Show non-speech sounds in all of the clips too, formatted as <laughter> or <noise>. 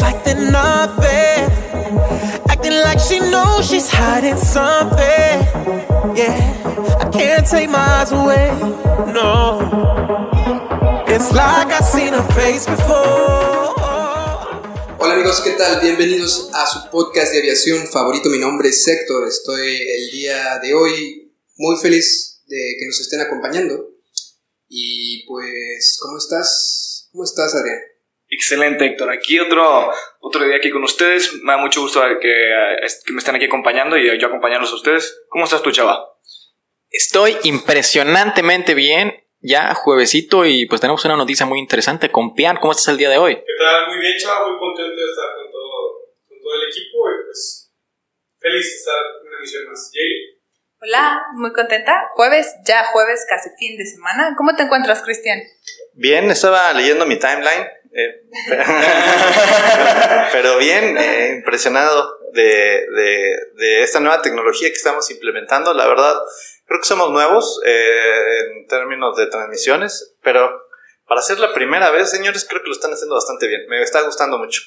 like they're nothing. Acting like she knows she's hiding something. Yeah, I can't take my eyes away. No, it's like I've seen her face before. Hola amigos, ¿qué tal? Bienvenidos a su podcast de aviación favorito. Mi nombre es Héctor. Estoy el día de hoy muy feliz de que nos estén acompañando. Y pues, ¿cómo estás? ¿Cómo estás, Adrián? Excelente, Héctor. Aquí otro, otro día aquí con ustedes. Me da mucho gusto que, que me estén aquí acompañando y yo acompañarlos a ustedes. ¿Cómo estás tú, chava? Estoy impresionantemente bien. Ya juevesito y pues tenemos una noticia muy interesante con Pian. ¿Cómo estás el día de hoy? ¿Qué tal? Muy bien, chava. Muy contento de estar con todo, con todo el equipo y pues feliz de estar en una emisión más. Jay. Hola, muy contenta. Jueves, ya jueves, casi fin de semana. ¿Cómo te encuentras, Cristian? Bien, estaba leyendo mi timeline, eh, <laughs> pero bien, eh, impresionado de, de, de, esta nueva tecnología que estamos implementando. La verdad, creo que somos nuevos eh, en términos de transmisiones, pero para ser la primera vez, señores, creo que lo están haciendo bastante bien. Me está gustando mucho.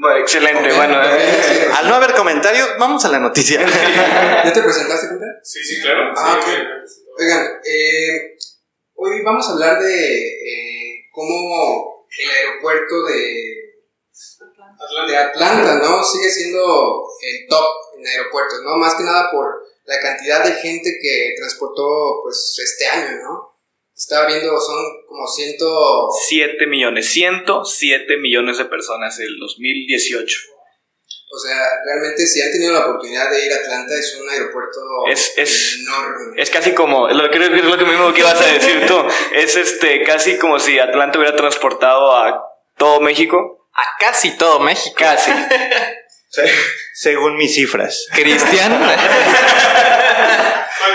Bueno, excelente, bueno. Eh, al no haber comentarios, vamos a la noticia. <laughs> ¿Ya te presentaste, Cuenta? Sí, sí, claro. Ah, sí, ok. Oigan, eh, hoy vamos a hablar de eh, cómo el aeropuerto de Atlanta. de Atlanta, ¿no? Sigue siendo el top en aeropuertos, ¿no? Más que nada por la cantidad de gente que transportó, pues, este año, ¿no? Estaba viendo, son como ciento... 7 millones, 107 millones de personas en el 2018. O sea, realmente si han tenido la oportunidad de ir a Atlanta, es un aeropuerto Es- es- enorme. Es casi como, lo, creo que es lo que mismo que ibas a decir tú, es este, casi como si Atlanta hubiera transportado a todo México. A casi todo México. Casi. <laughs> Según mis cifras. Cristian. No, y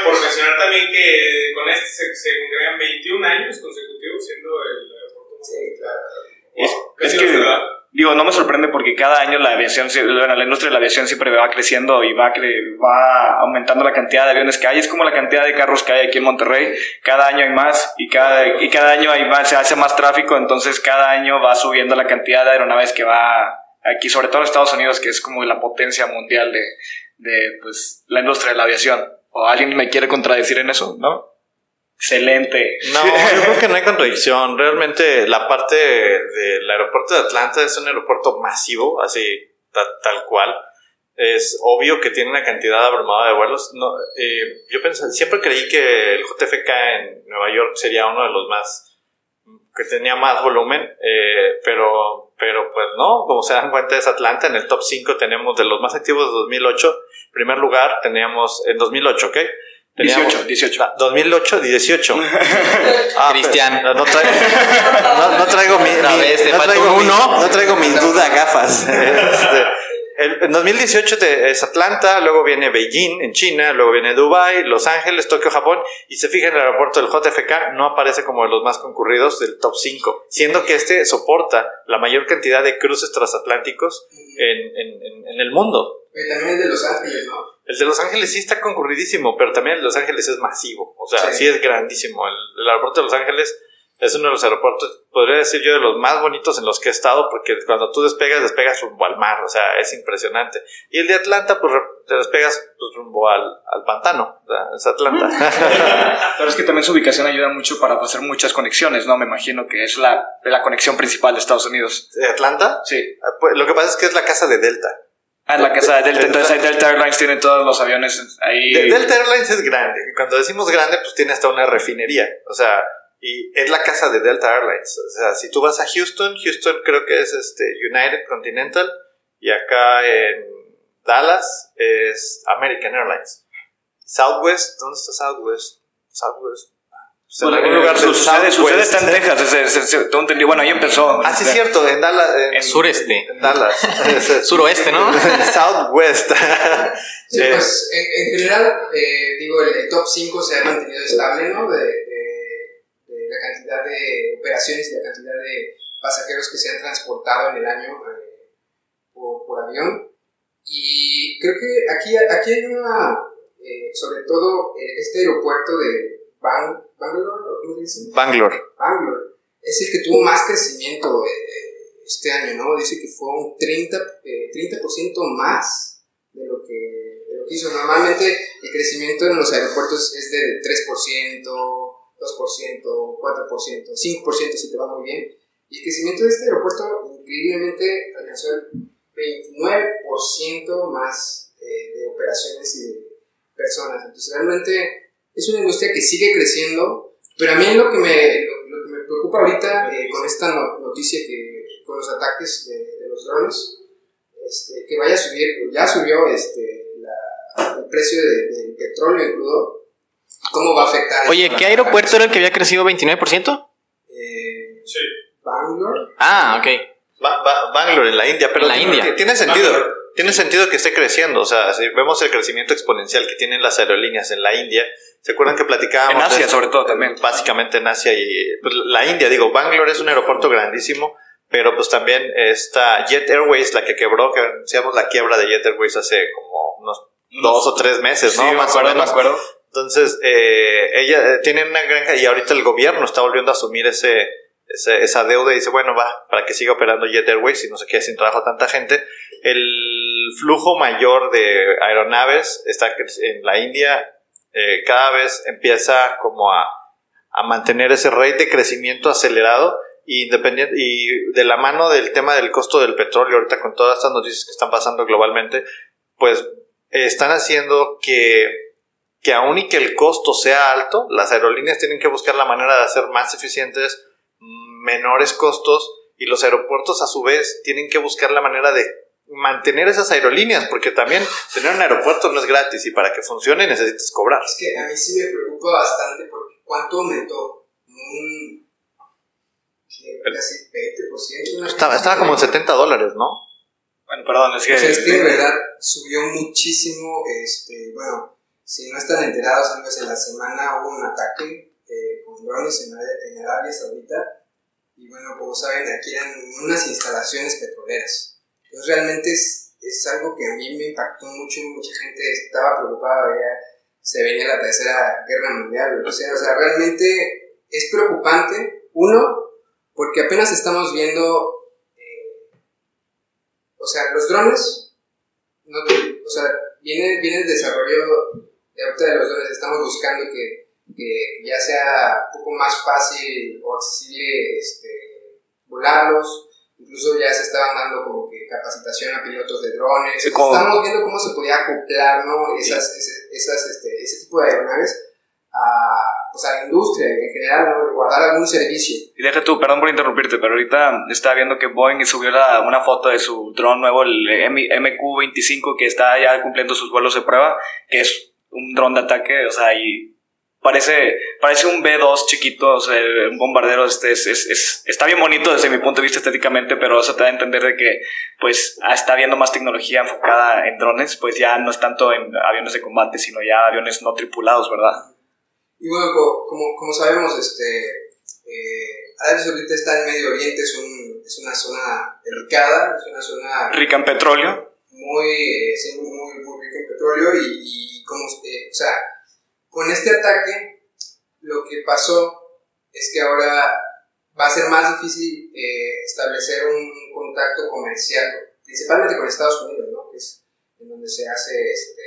por mencionar también que con este se, se congregan 21 años consecutivos siendo el aeropuerto más Sí, claro. Es, Casi es no que. Digo, no me sorprende porque cada año la aviación, bueno, la industria de la aviación siempre va creciendo y va, cre- va aumentando la cantidad de aviones que hay. Es como la cantidad de carros que hay aquí en Monterrey. Cada año hay más y cada, y cada año hay más, se hace más tráfico, entonces cada año va subiendo la cantidad de aeronaves que va aquí, sobre todo en Estados Unidos, que es como la potencia mundial de, de pues, la industria de la aviación. ¿O alguien me quiere contradecir en eso? ¿No? Excelente. No, <laughs> yo creo que no hay contradicción. Realmente la parte del aeropuerto de Atlanta es un aeropuerto masivo, así ta- tal cual. Es obvio que tiene una cantidad abrumadora de vuelos. No, eh, yo pensé, siempre creí que el JFK en Nueva York sería uno de los más que tenía más volumen, eh, pero, pero pues no, como se dan cuenta es Atlanta, en el top 5 tenemos de los más activos de 2008, en primer lugar teníamos en 2008, ¿ok? Teníamos- 18, 18. Ah, 2008, 18. Ah, Cristian. No, traigo, no, no traigo mi, mi- no traigo mi- uno. no traigo mi duda gafas. <laughs> Este, el- en 2018 te- es Atlanta, luego viene Beijing en China, luego viene Dubai, Los Ángeles, Tokio, Japón, y se fija en el aeropuerto del JFK, no aparece como de los más concurridos del top 5, siendo que este soporta la mayor cantidad de cruces transatlánticos en, en- en- en el mundo. También es de Los Ángeles, ¿no? El de Los Ángeles sí está concurridísimo, pero también el de Los Ángeles es masivo. O sea, Sí. sí, es grandísimo. El, el aeropuerto de Los Ángeles es uno de los aeropuertos, podría decir yo, de los más bonitos en los que he estado, porque cuando tú despegas, despegas rumbo al mar. O sea, es impresionante. Y el de Atlanta, pues te despegas pues, rumbo al, al pantano. O sea, es Atlanta. <laughs> Pero es que también su ubicación ayuda mucho para hacer muchas conexiones, ¿no? Me imagino que es la, la conexión principal de Estados Unidos. ¿De Atlanta? Sí. Ah, pues, lo que pasa es que es la casa de Delta. Ah, en la casa de Delta, entonces Delta Airlines tiene todos los aviones ahí. De- Delta Airlines es grande. Cuando decimos grande, pues tiene hasta una refinería. O sea, y es la casa de Delta Airlines. O sea, si tú vas a Houston, Houston creo que es este United Continental. Y acá en Dallas es American Airlines. Southwest, ¿dónde está Southwest? Southwest. Pues, en algún lugar del sucede, sucede está en Texas. ese- tengo entendido. Bueno, ahí empezó. Ah, sí, es cierto, en Dallas. En, En sureste. En Dallas. <laughs> Suroeste, ¿no? <laughs> Southwest. <laughs> Sí, Eh, pues en, en general, eh, digo, el, el top 5 se ha mantenido estable, ¿no? De, de- de la cantidad de operaciones y la cantidad de pasajeros que se han transportado en el año eh, por, por avión. Y creo que aquí, aquí hay una, eh, sobre todo, eh, este aeropuerto de Bang, Bangalore, ¿o ¿cómo se dice? Bangalore. Bangalore es el que tuvo más crecimiento eh, este año, ¿no? Dice que fue un 30%, eh, 30 más de lo, que, de lo que hizo. Normalmente el crecimiento en los aeropuertos es de 3%, 2%, 4%, 5% si te va muy bien. Y el crecimiento de este aeropuerto increíblemente alcanzó el 29% más eh, de operaciones y de personas. Entonces realmente es una industria que sigue creciendo, pero a mí lo que me, lo, lo que me preocupa ahorita eh, con esta no- noticia que con los ataques de, de los drones, este, que vaya a subir, ya subió este, la- el precio de- del petróleo en crudo, ¿cómo va a afectar? Oye, ¿qué aeropuerto era el que había crecido 29%? Eh, Sí. Bangalore. Ah, ok. Ba- Ba- Bangalore, en la India, pero En la tiene- India. tiene sentido. Bangalore. Tiene sentido que esté creciendo. O sea, si vemos el crecimiento exponencial que tienen las aerolíneas en la India, ¿se acuerdan que platicábamos? En Asia, sobre todo, también. Básicamente en Asia y pues, la India. Digo, Bangalore es un aeropuerto grandísimo, pero pues también está Jet Airways, la que quebró, que anunciamos la quiebra de Jet Airways hace como unos dos o tres meses, Sí, ¿no? me Más o acuerdo, me acuerdo. Entonces, eh, ella eh, tiene una granja y ahorita el gobierno está volviendo a asumir ese, ese- esa deuda y dice, bueno, va, para que siga operando Jet Airways y no se quede sin trabajo tanta gente. El flujo mayor de aeronaves está en la India, eh, cada vez empieza como a, mantener ese rate de crecimiento acelerado y independiente y de la mano del tema del costo del petróleo ahorita con todas estas noticias que están pasando globalmente pues están haciendo que que aun y que el costo sea alto las aerolíneas tienen que buscar la manera de hacer más eficientes menores costos y los aeropuertos a su vez tienen que buscar la manera de mantener esas aerolíneas porque también tener un aeropuerto no es gratis y para que funcione necesitas cobrar Es que a mí sí me preocupa bastante porque ¿cuánto aumentó? Un ¿qué? casi 20%. una estaba, estaba como en así. 70 dólares ¿no? Bueno, perdón, es que. O sea, es que de verdad subió muchísimo, este, bueno, si no están enterados, amigos, en la semana hubo un ataque eh, con drones en, en Arabia Saudita y bueno, como saben, aquí eran unas instalaciones petroleras. Entonces realmente es, es algo que a mí me impactó mucho, mucha gente estaba preocupada, veía, se venía la tercera guerra mundial, o o sea, realmente es preocupante, uno, porque apenas estamos viendo eh, o sea, los drones, o sea, viene, viene el desarrollo de ahorita de los drones, estamos buscando que, que ya sea un poco más fácil o accesible este, volarlos, incluso ya se estaban dando como que capacitación a pilotos de drones, Sí, como- estamos viendo cómo se podía acoplar, ¿no? Esas, ese, esas, este, ese tipo de aeronaves a, pues, a la industria en general, ¿no? O a dar algún servicio. Y deja tú, perdón por interrumpirte, pero ahorita estaba viendo que Boeing subió la- una foto de su dron nuevo, el M- MQ-25, que está ya cumpliendo sus vuelos de prueba, que es un dron de ataque, o sea, y parece, parece un B-2 chiquito, o sea, un bombardero, este, es, es- es- está bien bonito desde mi punto de vista estéticamente, pero eso te da a entender de que, pues, ah, está habiendo más tecnología enfocada en drones, pues ya no es tanto en aviones de combate, sino ya aviones no tripulados, ¿verdad? Y bueno, co- como, como sabemos, este, eh, Arabia Saudita está en Medio Oriente, es, un, es una zona delicada, es una zona Rica en petróleo, muy, eh, sí, muy, muy rica en petróleo y, y como, eh, o sea, con este ataque lo que pasó es que ahora va a ser más difícil eh, establecer un contacto comercial, principalmente con Estados Unidos, ¿no? Que es en donde se hace, este,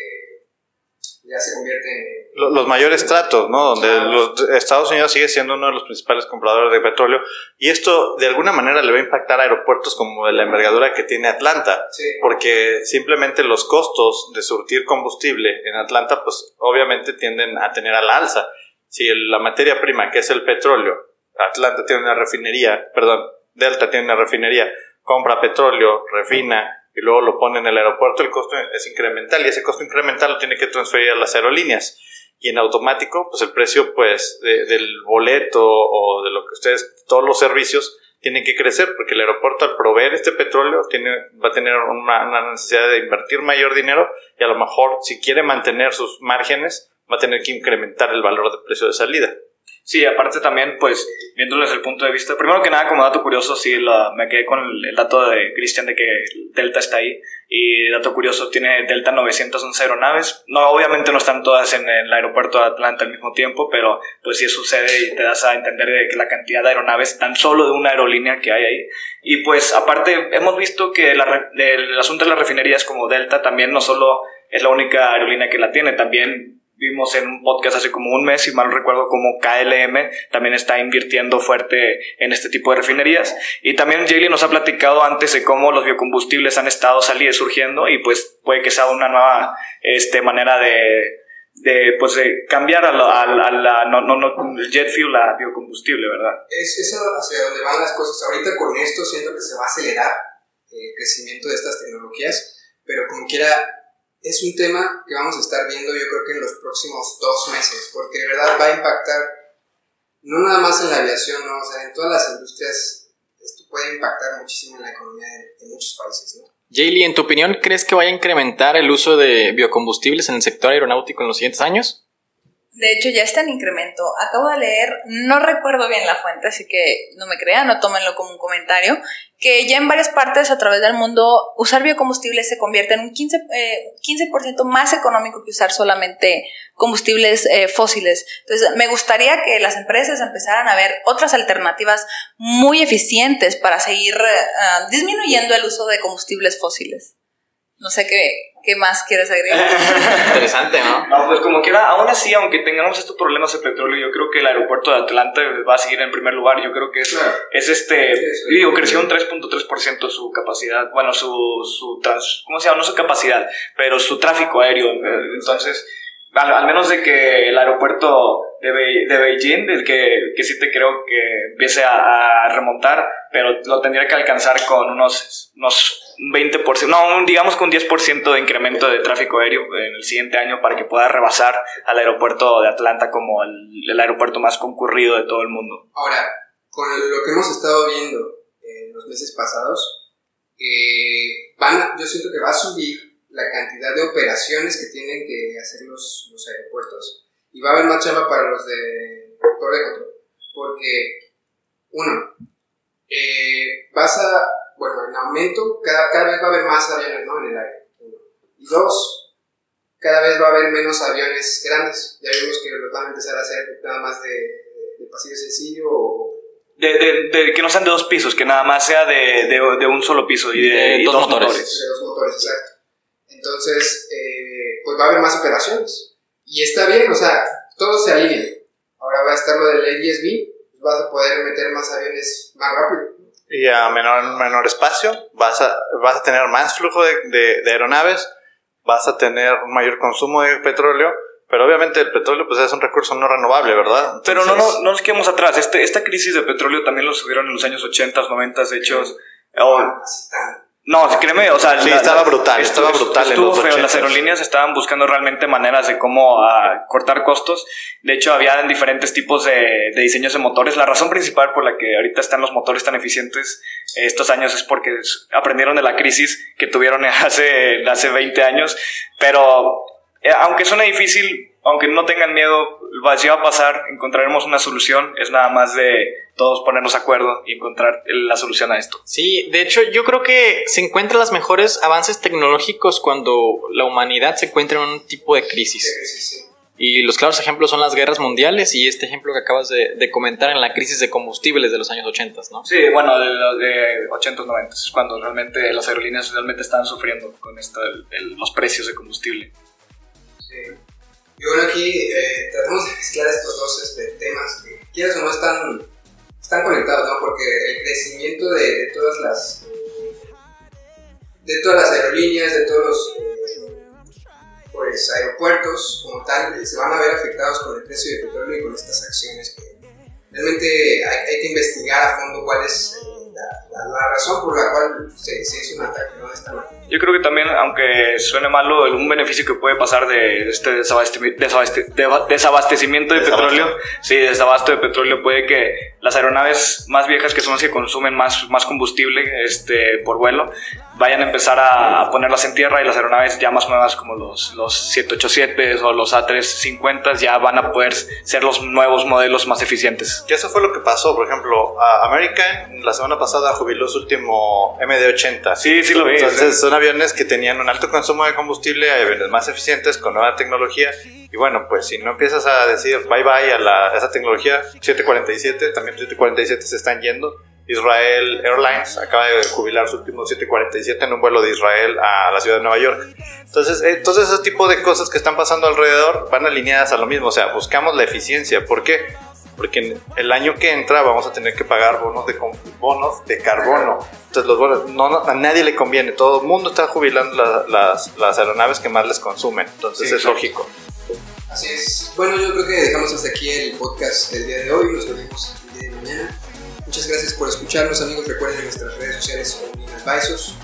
ya se convierte en... Lo- los mayores tratos, ¿no? Donde los, Estados Unidos sigue siendo uno de los principales compradores de petróleo y esto de alguna manera le va a impactar a aeropuertos como la envergadura que tiene Atlanta, Sí. porque simplemente los costos de surtir combustible en Atlanta, pues obviamente tienden a tener a la alza. Si el- la materia prima, que es el petróleo, Atlanta tiene una refinería, perdón, Delta tiene una refinería, compra petróleo, refina y luego lo pone en el aeropuerto, el costo es incremental y ese costo incremental lo tiene que transferir a las aerolíneas. y en automático, pues el precio pues de- del boleto o de lo que ustedes, todos los servicios tienen que crecer porque el aeropuerto al proveer este petróleo tiene, va a tener una, una necesidad de invertir mayor dinero y a lo mejor si quiere mantener sus márgenes va a tener que incrementar el valor de precio de salida. Sí, aparte también, pues, viéndolo desde el punto de vista, primero que nada, como dato curioso, sí, la- me quedé con el, el dato de Cristian de que Delta está ahí. Y dato curioso, tiene Delta 911 aeronaves. No, obviamente no están todas en el aeropuerto de Atlanta al mismo tiempo, pero pues sí sucede y te das a entender de que la cantidad de aeronaves tan solo de una aerolínea que hay ahí. Y pues aparte, hemos visto que la el asunto de las refinerías como Delta también no solo es la única aerolínea que la tiene, también vimos en un podcast hace como un mes, si mal recuerdo, como KLM también está invirtiendo fuerte en este tipo de refinerías. Y también Jaylee nos ha platicado antes de cómo los biocombustibles han estado saliendo, surgiendo y pues puede que sea una nueva este, manera de, de, pues, de cambiar a la, a a la- no, no, no, el jet fuel a biocombustible, ¿verdad? Es, es hacia donde van las cosas. Ahorita con esto siento que se va a acelerar el crecimiento de estas tecnologías, pero como quiera, es un tema que vamos a estar viendo yo creo que en los próximos dos meses, porque de verdad va a impactar no nada más en la aviación, ¿no? o sea, en todas las industrias esto puede impactar muchísimo en la economía de, de muchos países. ¿no? Jaylee, en tu opinión, ¿crees que vaya a incrementar el uso de biocombustibles en el sector aeronáutico en los siguientes años? De hecho, ya está en incremento. Acabo de leer, no recuerdo bien la fuente, así que no me crean, no tómenlo como un comentario, que ya en varias partes a través del mundo usar biocombustibles se convierte en un 15%, eh, 15% más económico que usar solamente combustibles eh, fósiles. Entonces, me gustaría que las empresas empezaran a ver otras alternativas muy eficientes para seguir eh, disminuyendo el uso de combustibles fósiles. No sé qué, qué más quieres agregar. <laughs> Interesante, ¿no? No, pues como quiera, aún así, aunque tengamos estos problemas de petróleo, yo creo que el aeropuerto de Atlanta va a seguir en primer lugar. Yo creo que es, Claro. es este, Sí, sí. digo, creció un 3.3% su capacidad, bueno, su, su trans, ¿cómo se llama? No su capacidad, pero su tráfico aéreo. Entonces, al, al menos de que el aeropuerto de, Be- de Beijing, del que, que sí te creo que empiece a, a remontar, pero lo tendría que alcanzar con unos, unos 20%, no, un- digamos con 10% de incremento de tráfico aéreo en el siguiente año para que pueda rebasar al aeropuerto de Atlanta como el, aeropuerto más concurrido de todo el mundo. Ahora, con lo que hemos estado viendo en los meses pasados, eh, yo siento que va a subir la cantidad de operaciones que tienen que hacer los, los aeropuertos y va a haber más chamba para los de Torre. Porque, uno, eh, vas a, bueno, en aumento, cada, cada vez va a haber más aviones ¿no? en el aire. Y dos, cada vez va a haber menos aviones grandes. Ya vimos que los van a empezar a hacer nada más de, de, pasillo sencillo o De, de- de que no sean de dos pisos, que nada más sea de, de, de un solo piso y de, De y dos dos, motores. motores. de los motores, exacto. Entonces, eh, pues va a haber más operaciones. Y está bien, o sea, todo se alinea. Ahora va a estar lo del ADS-B, vas a poder meter más aviones más rápido. Y a menor, menor espacio vas a, vas a tener más flujo de, de- de aeronaves, vas a tener un mayor consumo de petróleo, pero obviamente el petróleo pues es un recurso no renovable, ¿verdad? Pero no, no, no nos quedemos atrás. Este, esta crisis de petróleo también lo subieron en los años 80, 90, de hecho. No, créeme, o sea, Sí, estaba brutal, estaba brutal en Estuvo los feo. Las 80s. aerolíneas estaban buscando realmente maneras de cómo ah, cortar costos. De hecho, había diferentes tipos de, de diseños de motores. La razón principal por la que ahorita están los motores tan eficientes estos años es porque aprendieron de la crisis que tuvieron <laughs> hace, hace 20 años. Pero eh, aunque suene difícil, aunque no tengan miedo, va- a pasar, encontraremos una solución. Es nada más de todos ponernos de acuerdo y encontrar la solución a esto. Sí, de hecho yo creo que se encuentran los mejores avances tecnológicos cuando la humanidad se encuentra en un tipo de crisis. sí, sí. Y los claros ejemplos son las guerras mundiales y este ejemplo que acabas de, de comentar en la crisis de combustibles de los años 80, ¿no? Sí, bueno, de, los de 80 90 es cuando realmente las aerolíneas realmente están sufriendo con esto, el- el- los precios de combustible. Y bueno, aquí eh, tratamos de mezclar estos dos este, temas que, quieras o no, están, están conectados, ¿no? Porque el crecimiento de, todas las de todas las aerolíneas, de todos los eh, pues, aeropuertos como tal, eh, se van a ver afectados con el precio del petróleo y con estas acciones que realmente hay, hay que investigar a fondo cuál es la, la razón por la cual se, se hizo un ataque, ¿no? De esta manera. Yo creo que también, aunque suene malo, un beneficio que puede pasar de este desabastecimiento de petróleo, sí, desabasto de petróleo, puede que las aeronaves más viejas, que son las que consumen más, más combustible este, por vuelo, vayan a empezar a, ponerlas en tierra y las aeronaves ya más nuevas como los, los 787 o los A350 ya van a poder ser los nuevos modelos más eficientes. Que eso fue lo que pasó, por ejemplo, a American la semana pasada jubiló su último MD-80. Sí, sí lo vi. Entonces sí. son aviones que tenían un alto consumo de combustible, aviones más eficientes con nueva tecnología. Y bueno, pues si no empiezas a decir bye bye a, la- a esa tecnología, 747, también 747 se están yendo. Israel Airlines acaba de jubilar su último 747 en un vuelo de Israel a la ciudad de Nueva York. Entonces, eh, todo ese tipo de cosas que están pasando alrededor van alineadas a lo mismo. O sea, buscamos la eficiencia. ¿Por qué? Porque el año que entra vamos a tener que pagar bonos de, bonos de carbono. Entonces, los bonos, no, no- a nadie le conviene. Todo el mundo está jubilando la- las, las aeronaves que más les consumen. Entonces, Sí, es claro. lógico. Así es. Bueno, yo creo que dejamos hasta aquí el podcast del día de hoy. Nos vemos el día de mañana. Muchas gracias por escucharnos, amigos. Recuerden nuestras redes sociales Online Advisors.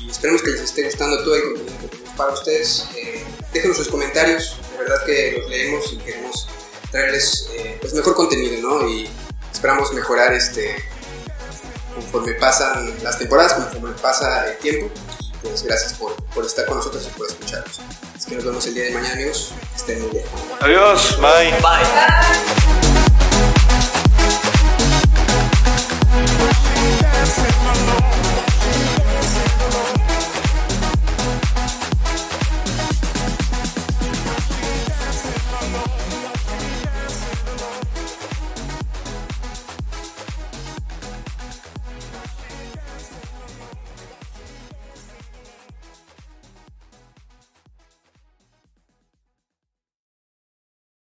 Y esperemos que les esté gustando todo el contenido que tenemos para ustedes. Eh, déjenos sus comentarios. De verdad que los leemos y queremos traerles eh, pues mejor contenido, ¿no? Y esperamos mejorar este conforme pasan las temporadas, conforme pasa el tiempo. Pues gracias por, por estar con nosotros y por escucharnos. Que nos vemos el día de mañana, amigos. Estén muy bien. Adiós. Bye. Bye.